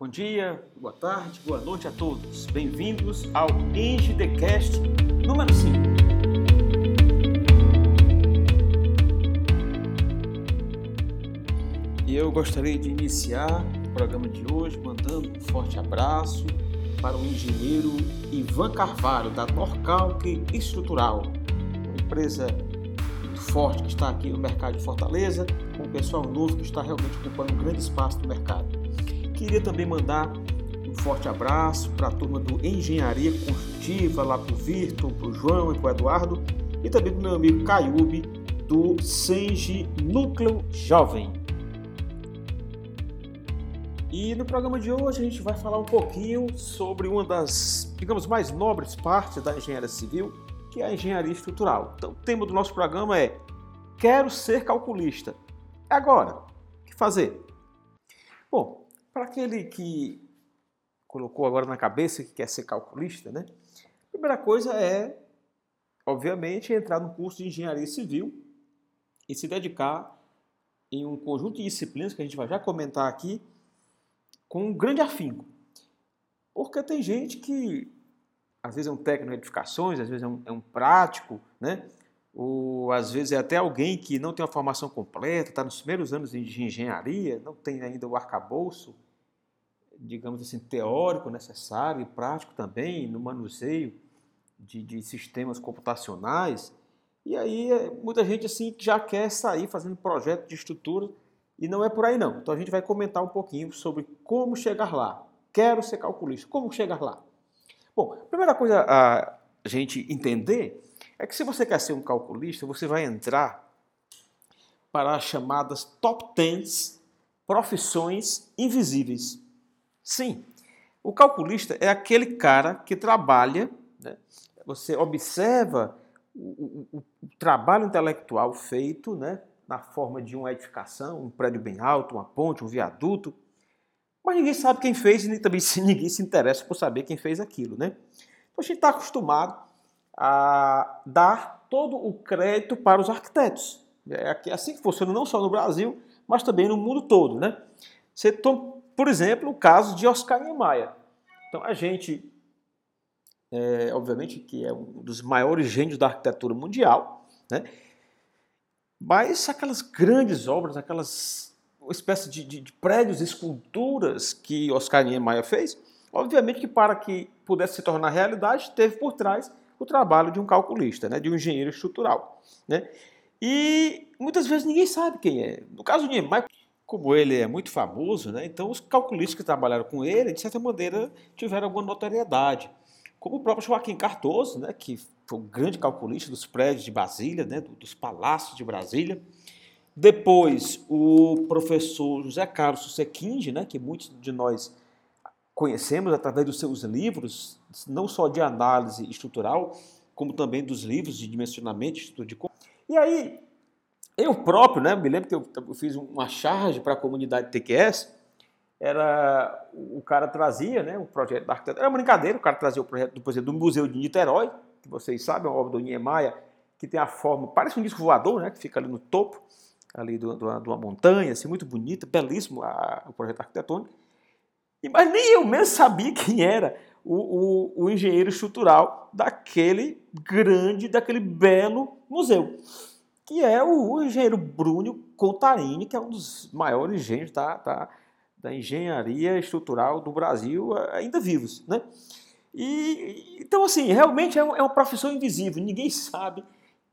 Bom dia, boa tarde, boa noite a todos. Bem-vindos ao EngieDecast número 5. E eu gostaria de iniciar o programa de hoje mandando um forte abraço para o engenheiro Ivan Carvalho, da Norcalc Estrutural, uma empresa muito forte que está aqui no mercado de Fortaleza, com um pessoal novo que está realmente ocupando um grande espaço no mercado. Queria também mandar um forte abraço para a turma do Engenharia Construtiva, lá para o Virton, para o João e para o Eduardo, e também para o meu amigo Caiube, do Senge Núcleo Jovem. E no programa de hoje a gente vai falar um pouquinho sobre uma das, digamos, mais nobres partes da engenharia civil, que é a engenharia estrutural. Então, o tema do nosso programa é Quero ser calculista. Agora, o que fazer? Bom, para aquele que colocou agora na cabeça que quer ser calculista, né? A primeira coisa é, obviamente, entrar no curso de engenharia civil e se dedicar em um conjunto de disciplinas que a gente vai já comentar aqui com um grande afinco. Porque tem gente que às vezes é um técnico de edificações, às vezes é um, é um prático, né? ou às vezes é até alguém que não tem uma formação completa, está nos primeiros anos de engenharia, não tem ainda o arcabouço digamos assim, teórico necessário e prático também no manuseio de, de sistemas computacionais. E aí é, muita gente assim já quer sair fazendo projeto de estrutura e não é por aí não. Então a gente vai comentar um pouquinho sobre como chegar lá. Quero ser calculista. Como chegar lá? Bom, a primeira coisa a gente entender é que se você quer ser um calculista, você vai entrar para as chamadas top 10 profissões invisíveis. Sim, o calculista é aquele cara que trabalha, né? você observa o, o, o, trabalho intelectual feito né? na forma de uma edificação, um prédio bem alto, uma ponte, um viaduto, mas ninguém sabe quem fez e também ninguém se interessa por saber quem fez aquilo. Né? Então a gente está acostumado a dar todo o crédito para os arquitetos. É assim que funciona não só no Brasil, mas também no mundo todo. Né? Você toma por exemplo, o caso de Oscar Niemeyer. Então, a gente, é, obviamente, que é um dos maiores gênios da arquitetura mundial, né? mas aquelas grandes obras, aquelas uma espécie de, de, de prédios, esculturas que Oscar Niemeyer fez, obviamente que para que pudesse se tornar realidade, teve por trás o trabalho de um calculista, né? de um engenheiro estrutural. Né? E muitas vezes ninguém sabe quem é. No caso de Niemeyer, como ele é muito famoso, né, então os calculistas que trabalharam com ele, de certa maneira, tiveram alguma notoriedade. Como o próprio Joaquim Cardoso, né, que foi o grande calculista dos prédios de Brasília, né, dos palácios de Brasília. Depois, o professor José Carlos Susequinde, né, que muitos de nós conhecemos através dos seus livros, não só de análise estrutural, como também dos livros de dimensionamento, de E aí, eu próprio, né, me lembro que eu, fiz uma charge para a comunidade TQS, era o cara trazia, né, o projeto da arquitetura, era uma brincadeira, o cara trazia o projeto, exemplo, do Museu de Niterói, que vocês sabem, é uma obra do Niemeyer, que tem a forma, parece um disco voador, né, que fica ali no topo, ali de uma montanha, assim, muito bonita, belíssimo a, o projeto arquitetônico, e, mas nem eu mesmo sabia quem era o, o, o engenheiro estrutural daquele grande, daquele belo museu que é o engenheiro Bruno Contarini, que é um dos maiores engenheiros da, da, da engenharia estrutural do Brasil, ainda vivos. Né? E, então, assim, realmente é, é uma profissão invisível, ninguém sabe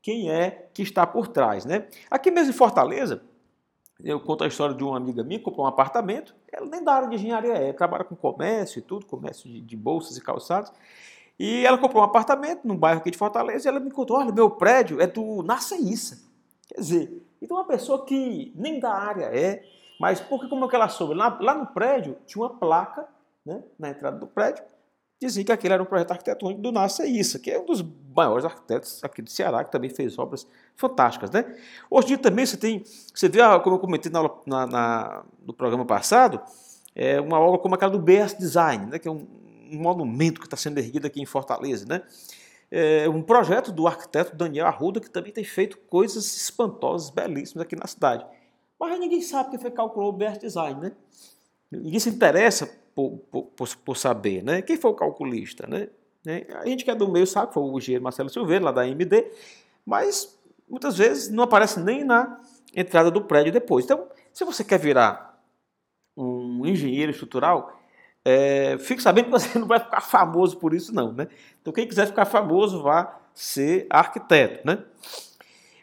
quem é que está por trás. Né? Aqui mesmo em Fortaleza, eu conto a história de uma amiga minha que comprou um apartamento, ela nem da área de engenharia é, trabalha com comércio e tudo, comércio de, de bolsas e calçados, e ela comprou um apartamento num bairro aqui de Fortaleza e ela me contou, olha, meu prédio é do Nasceíça. Quer dizer, então uma pessoa que nem da área é, mas porque como é que ela soube? Lá, lá no prédio tinha uma placa, né, na entrada do prédio, dizia que aquele era um projeto arquitetônico do Nasceíça, que é um dos maiores arquitetos aqui do Ceará, que também fez obras fantásticas. Né? Hoje em dia também você tem, você vê, como eu comentei na, na, na no programa passado, é uma obra como aquela do BS Design, né, que é um, um monumento que está sendo erguido aqui em Fortaleza. Né? é, um projeto do arquiteto Daniel Arruda, que também tem feito coisas espantosas, belíssimas aqui na cidade. Mas ninguém sabe quem foi calculou o BR Design, né? Ninguém se interessa por, por, por, saber, né? Quem foi o calculista, né? A gente que é do meio sabe que foi o engenheiro Marcelo Silveira, lá da AMD, mas muitas vezes não aparece nem na entrada do prédio depois. Então, se você quer virar um engenheiro estrutural, é, fique sabendo que você não vai ficar famoso por isso não, né? Então, quem quiser ficar famoso, vá ser arquiteto, né?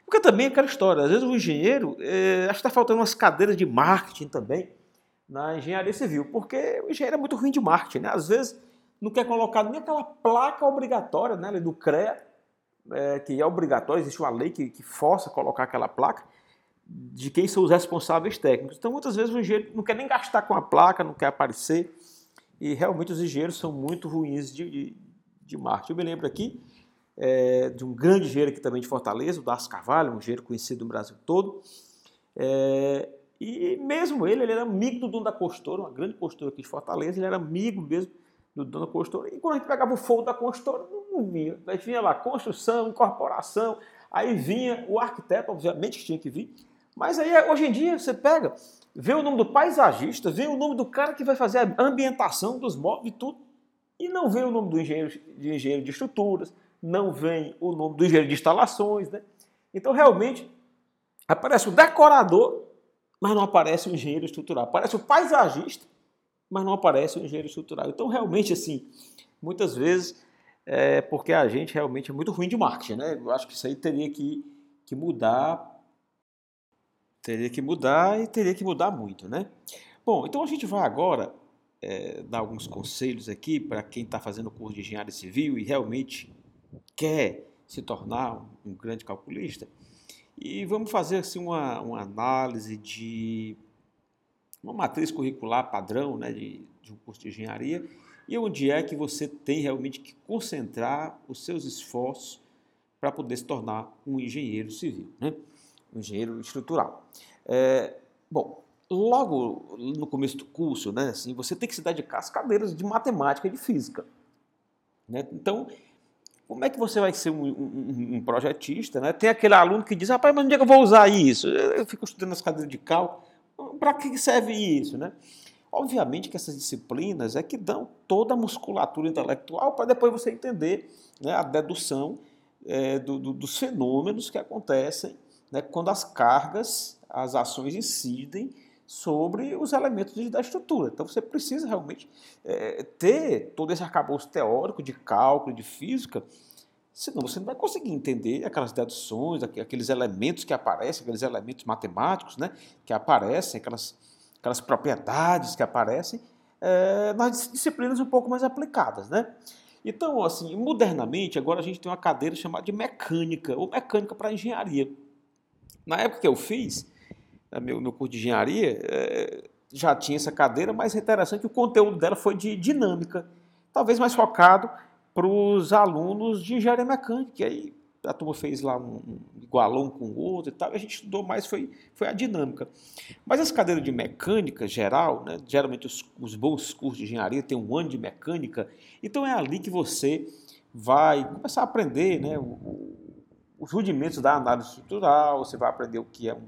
Porque também é aquela história, às vezes o engenheiro, é, acho que está faltando umas cadeiras de marketing também na engenharia civil, porque o engenheiro é muito ruim de marketing, né? Às vezes não quer colocar nem aquela placa obrigatória, né, do CREA, é, que é obrigatório, existe uma lei que, que força colocar aquela placa de quem são os responsáveis técnicos. Então, muitas vezes o engenheiro não quer nem gastar com a placa, não quer aparecer, e realmente os engenheiros são muito ruins de, de, de marketing. Eu me lembro aqui é, de um grande engenheiro aqui também de Fortaleza, o Darcy Carvalho, um engenheiro conhecido no Brasil todo, é, e mesmo ele, ele era amigo do dono da costura, uma grande costura aqui de Fortaleza, ele era amigo mesmo do dono da costura. E quando a gente pegava o fogo da costura, não vinha. A gente vinha lá, construção, incorporação, aí vinha o arquiteto, obviamente que tinha que vir. Mas aí, hoje em dia, você pega, vê o nome do paisagista, vê o nome do cara que vai fazer a ambientação dos móveis e tudo, e não vê o nome do engenheiro de, engenheiro de estruturas, não vem o nome do engenheiro de instalações, né? Então, realmente, aparece o decorador, mas não aparece o engenheiro estrutural. Aparece o paisagista, mas não aparece o engenheiro estrutural. Então, realmente, assim, muitas vezes é porque a gente realmente é muito ruim de marketing, né? Eu acho que isso aí teria que, que mudar, teria que mudar e teria que mudar muito, né? Bom, então a gente vai agora é, dar alguns conselhos aqui para quem está fazendo o curso de engenharia civil e realmente quer se tornar um grande calculista. E vamos fazer assim, uma, uma análise de uma matriz curricular padrão né, de, de um curso de engenharia e onde é que você tem realmente que concentrar os seus esforços para poder se tornar um engenheiro civil, né? Engenheiro estrutural. É, bom, logo no começo do curso, né, assim, você tem que se dedicar às cadeiras de matemática e de física. Né? Então, como é que você vai ser um, um, um projetista? Né? Tem aquele aluno que diz, rapaz, mas onde é que eu vou usar isso? Eu fico estudando as cadeiras de cálculo. Para que serve isso, né? Obviamente que essas disciplinas é que dão toda a musculatura intelectual para depois você entender né, a dedução é, do, do, dos fenômenos que acontecem né, quando as cargas, as ações incidem sobre os elementos da estrutura. Então você precisa realmente é, ter todo esse arcabouço teórico de cálculo, de física, Senão você não vai conseguir entender aquelas deduções, aqueles elementos que aparecem, aqueles elementos matemáticos né, que aparecem, aquelas, aquelas propriedades que aparecem é, nas disciplinas um pouco mais aplicadas. Né? Então, assim, modernamente, agora a gente tem uma cadeira chamada de mecânica, ou mecânica para engenharia. Na época que eu fiz, né, meu, meu curso de engenharia, é, já tinha essa cadeira, mas é interessante que o conteúdo dela foi de dinâmica, talvez mais focado para os alunos de engenharia mecânica. E aí a turma fez lá um, um igualão com o outro e tal, e a gente estudou mais, foi, foi a dinâmica. Mas as cadeiras de mecânica geral, né, geralmente os, os bons cursos de engenharia têm um ano de mecânica, então é ali que você vai começar a aprender né, o, os rudimentos da análise estrutural, você vai aprender o que é um,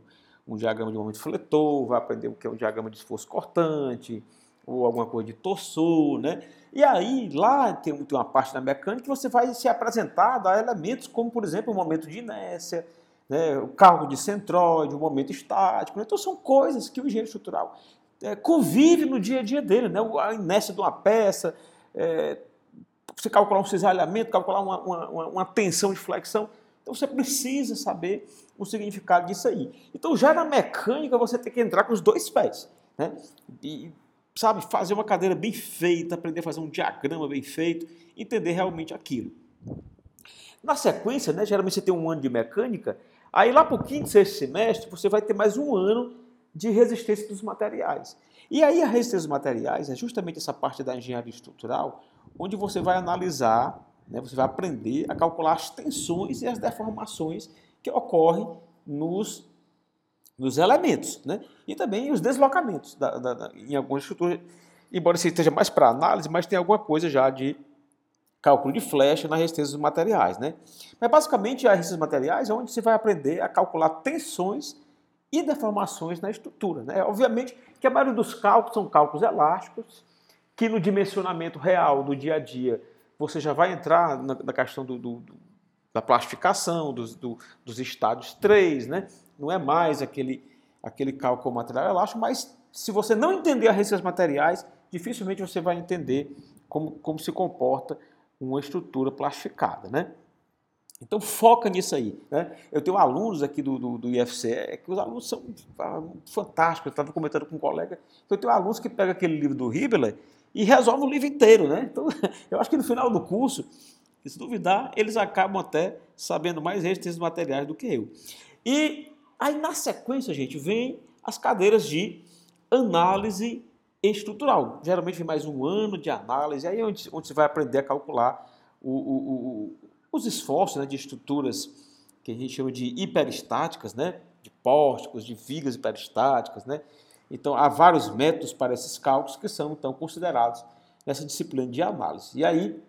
um diagrama de momento fletor, vai aprender o que é um diagrama de esforço cortante, ou alguma coisa de torsor, né? E aí, lá tem, uma parte da mecânica que você vai se apresentar a elementos como, por exemplo, o momento de inércia, né, o cálculo de centroide, o momento estático. Né? Então, são coisas que o engenheiro estrutural é, convive no dia a dia dele, né? a inércia de uma peça, é, você calcular um cisalhamento, calcular uma, uma, uma, tensão de flexão. Então, você precisa saber o significado disso aí. Então, já na mecânica, você tem que entrar com os dois pés. Né? E sabe, fazer uma cadeira bem feita, aprender a fazer um diagrama bem feito, entender realmente aquilo. Na sequência, né, geralmente você tem um ano de mecânica, aí lá para o quinto, sexto semestre, você vai ter mais um ano de resistência dos materiais. E aí a resistência dos materiais é justamente essa parte da engenharia estrutural, onde você vai analisar, né, você vai aprender a calcular as tensões e as deformações que ocorrem nos nos elementos, né? e também os deslocamentos da, da, da, em algumas estruturas, embora você esteja mais para análise, mas tem alguma coisa já de cálculo de flecha na resistência dos materiais. Né? Mas basicamente a resistência dos materiais é onde você vai aprender a calcular tensões e deformações na estrutura. Né? Obviamente que a maioria dos cálculos são cálculos elásticos, que no dimensionamento real do dia a dia você já vai entrar na, na questão do, do, da plastificação, dos, do, dos estádios 3, né? não é mais aquele, aquele cálculo material elástico, mas se você não entender as resistências materiais, dificilmente você vai entender como, como se comporta uma estrutura plastificada. Né? Então foca nisso aí. Né? Eu tenho alunos aqui do, do, do IFCE, é que os alunos são ah, fantásticos. Eu estava comentando com um colega, eu tenho alunos que pegam aquele livro do Hibbeler e resolvem o livro inteiro. Né? Então eu acho que no final do curso, se duvidar, eles acabam até sabendo mais resistências materiais do que eu. E aí na sequência, gente, vem as cadeiras de análise estrutural. Geralmente vem mais um ano de análise, aí é onde, onde você vai aprender a calcular o, o, o os esforços né, de estruturas que a gente chama de hiperestáticas, né, de pórticos, de vigas hiperestáticas. Né? Então, há vários métodos para esses cálculos que são então considerados nessa disciplina de análise. E aí,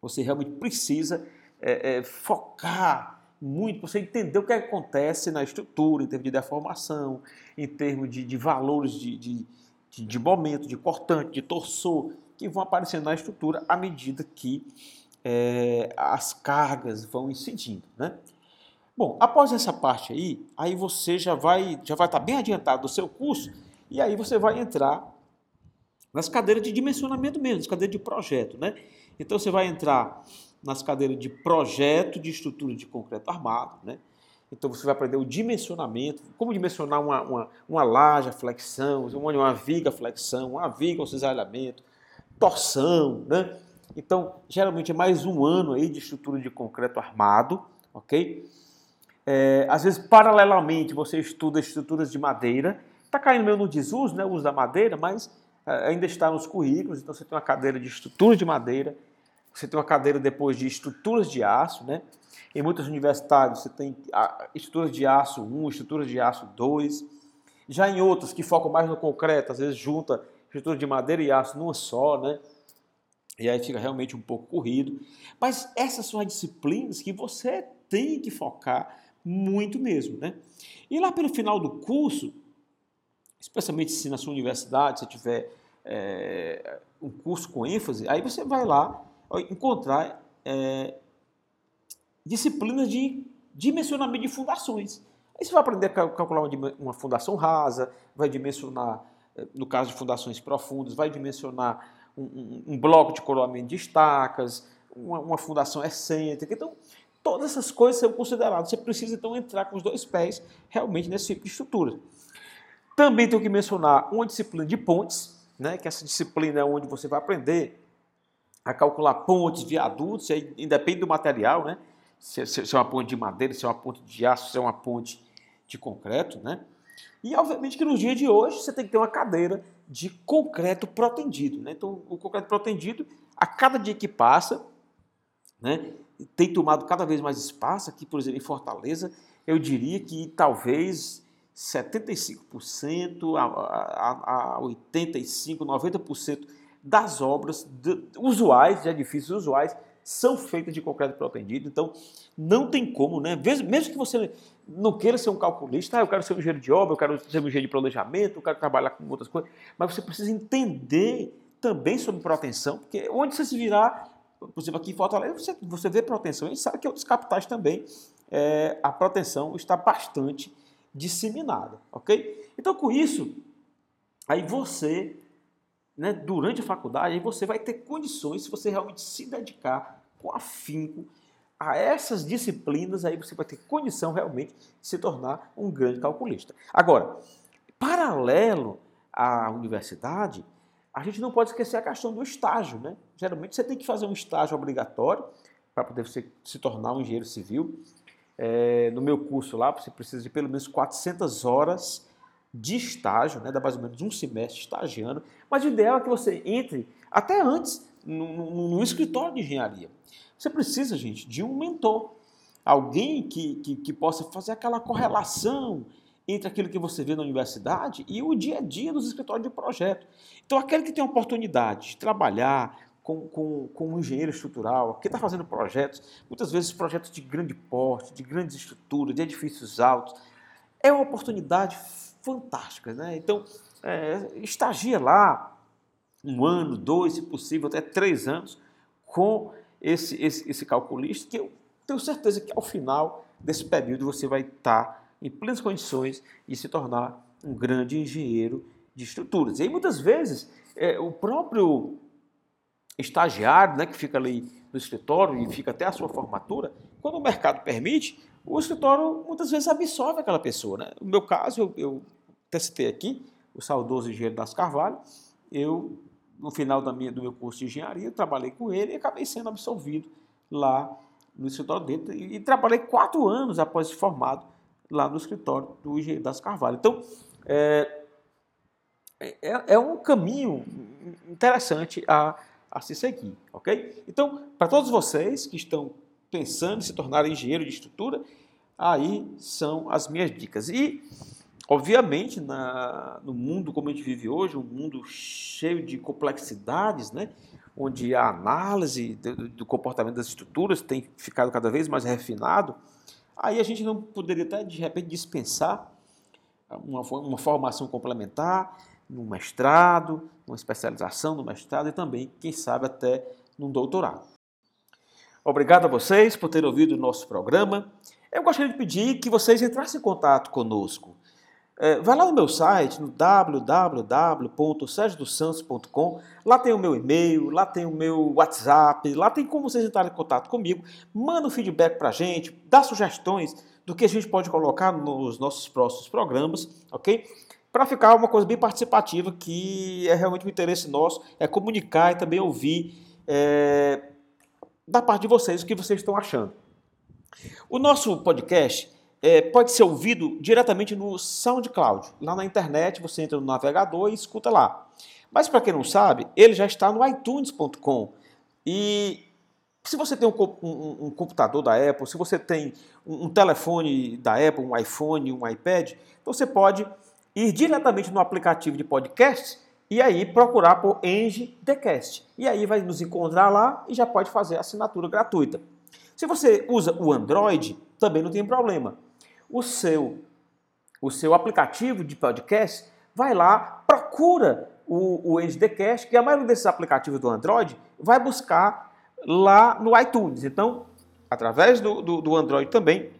você realmente precisa é, é, focar muito para você entender o que acontece na estrutura, em termos de deformação, em termos de, de valores de, de, de, momento, de cortante, de torçor, que vão aparecendo na estrutura à medida que é, as cargas vão incidindo, né? Bom, após essa parte aí, aí você já vai já vai estar bem adiantado do seu curso e aí você vai entrar nas cadeiras de dimensionamento mesmo, nas cadeiras de projeto, né? Então você vai entrar nas cadeiras de projeto de estrutura de concreto armado, né? Então você vai aprender o dimensionamento, como dimensionar uma, uma, uma laje, flexão, uma, uma viga, flexão, uma viga, cisalhamento, torção, né? Então, geralmente é mais um ano aí de estrutura de concreto armado, ok? É, às vezes, paralelamente, você estuda estruturas de madeira. Está caindo meio no desuso, né, o uso da madeira, mas é, ainda está nos currículos. Então, você tem uma cadeira de estruturas de madeira, você tem uma cadeira depois de estruturas de aço, né? Em muitas universidades você tem estruturas de aço 1, estruturas de aço 2. Já em outras que focam mais no concreto, às vezes junta estrutura de madeira e aço numa só, né? E aí fica realmente um pouco corrido. Mas essas são as disciplinas que você tem que focar muito mesmo. Né? E lá pelo final do curso, especialmente se na sua universidade você tiver é, um curso com ênfase, aí você vai lá encontrar é, disciplinas de dimensionamento de fundações. Aí você vai aprender a calcular uma, fundação rasa, vai dimensionar, é, no caso de fundações profundas, vai dimensionar um, um, bloco de coroamento de estacas, uma, uma, fundação excêntrica. Então, todas essas coisas são consideradas. Você precisa, então, entrar com os dois pés realmente nesse tipo de estrutura. Também tenho que mencionar uma disciplina de pontes, né, que essa disciplina é onde você vai aprender a calcular pontes, viadutos, aí independe do material, né? Se, se, se, é uma ponte de madeira, se é uma ponte de aço, se é uma ponte de concreto, né? E obviamente que no dia de hoje você tem que ter uma cadeira de concreto protendido. Né? Então, o concreto protendido, a cada dia que passa, né, tem tomado cada vez mais espaço. Aqui, por exemplo, em Fortaleza, eu diria que talvez 75% a, a, a 85%, 90% das obras de, usuais, de edifícios usuais, são feitas de concreto protendido, então não tem como, né? Mesmo que você não queira ser um calculista, ah, eu quero ser um engenheiro de obra, eu quero ser um engenheiro de planejamento, eu quero trabalhar com outras coisas, mas você precisa entender também sobre proteção, porque onde você se virar, por exemplo, aqui em Fortaleza, você, você vê proteção, e sabe que outros capitais também, é, a proteção está bastante disseminada, ok? Então, com isso, aí você né, durante a faculdade, aí você vai ter condições, se você realmente se dedicar com afinco a essas disciplinas, aí você vai ter condição realmente de se tornar um grande calculista. Agora, paralelo à universidade, a gente não pode esquecer a questão do estágio. Né? Geralmente você tem que fazer um estágio obrigatório para poder você se tornar um engenheiro civil. É, no meu curso lá, você precisa de pelo menos 400 horas de estágio, né, dá mais ou menos um semestre estagiando, mas o ideal é que você entre até antes no, no, no escritório de engenharia. Você precisa, gente, de um mentor, alguém que, que, que, possa fazer aquela correlação entre aquilo que você vê na universidade e o dia a dia dos escritórios de projeto. Então, aquele que tem a oportunidade de trabalhar com, com, com um engenheiro estrutural, que está fazendo projetos, muitas vezes projetos de grande porte, de grandes estruturas, de edifícios altos, é uma oportunidade fantásticas. Né? Então, é, estagia lá, um ano, dois, se possível, até três anos, com esse, esse, esse calculista, que eu tenho certeza que ao final desse período você vai estar em plenas condições de se tornar um grande engenheiro de estruturas. E aí, muitas vezes, é, o próprio estagiário, né, que fica ali no escritório e fica até a sua formatura, quando o mercado permite, o escritório muitas vezes absorve aquela pessoa. Né? No meu caso, eu, eu testei aqui, o saudoso engenheiro das Carvalho, eu, no final da minha, do meu curso de engenharia, trabalhei com ele e acabei sendo absolvido lá no escritório dele e, e trabalhei quatro anos após formado lá no escritório do engenheiro das Carvalho. Então, é, é, é um caminho interessante a, a se seguir, ok? Então, para todos vocês que estão pensando em se tornar engenheiro de estrutura, aí são as minhas dicas. E, obviamente, na, no mundo como a gente vive hoje, um mundo cheio de complexidades, né? onde a análise do, do comportamento das estruturas tem ficado cada vez mais refinado, aí a gente não poderia até, de repente, dispensar uma, uma formação complementar, no mestrado, uma especialização no mestrado e também, quem sabe, até num doutorado. Obrigado a vocês por terem ouvido o nosso programa. Eu gostaria de pedir que vocês entrassem em contato conosco. É, vai lá no meu site, no www.sergiosantos.com. Lá tem o meu e-mail, lá tem o meu WhatsApp, lá tem como vocês entrarem em contato comigo. Manda um feedback para a gente, dá sugestões do que a gente pode colocar nos nossos próximos programas, ok? para ficar uma coisa bem participativa, que é realmente o interesse nosso, é comunicar e também ouvir é, da parte de vocês o que vocês estão achando. O nosso podcast é, pode ser ouvido diretamente no SoundCloud. Lá na internet você entra no navegador e escuta lá. Mas para quem não sabe, ele já está no iTunes.com. E se você tem um, um, um, computador da Apple, se você tem um, um telefone da Apple, um iPhone, um iPad, você pode ir diretamente no aplicativo de podcast e aí procurar por Eng Decast. E aí vai nos encontrar lá e já pode fazer a assinatura gratuita. Se você usa o Android, também não tem problema. O seu, o seu aplicativo de podcast, vai lá, procura o, o Decast, que a maioria desses aplicativos do Android vai buscar lá no iTunes. Então, através do, do, do Android também,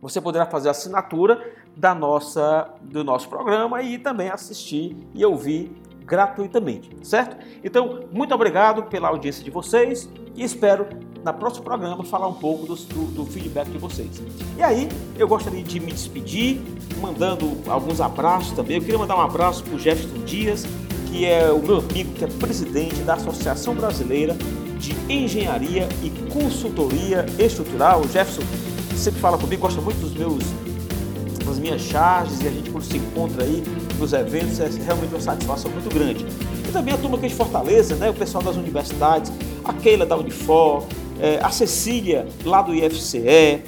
você poderá fazer a assinatura da nossa, do nosso programa e também assistir e ouvir gratuitamente, certo? Então, muito obrigado pela audiência de vocês e espero na próximo programa falar um pouco do, do, do, feedback de vocês. E aí, eu gostaria de me despedir, mandando alguns abraços também. Eu queria mandar um abraço para o Jefferson Dias, que é o meu amigo, que é presidente da Associação Brasileira de Engenharia e Consultoria Estrutural. O Jefferson sempre fala comigo, gosta muito dos meus das minhas charges e a gente quando se encontra aí nos eventos é realmente uma satisfação muito grande. E também a turma aqui de Fortaleza, né, o pessoal das universidades, a Keila da Unifor, é, a Cecília lá do IFCE,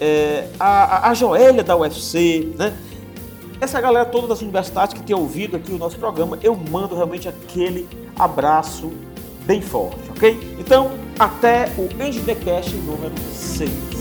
é, a, a Joélia da UFC, né? Essa galera toda das universidades que tem ouvido aqui o nosso programa, eu mando realmente aquele abraço bem forte, ok? Então, até o Engenecast número 6.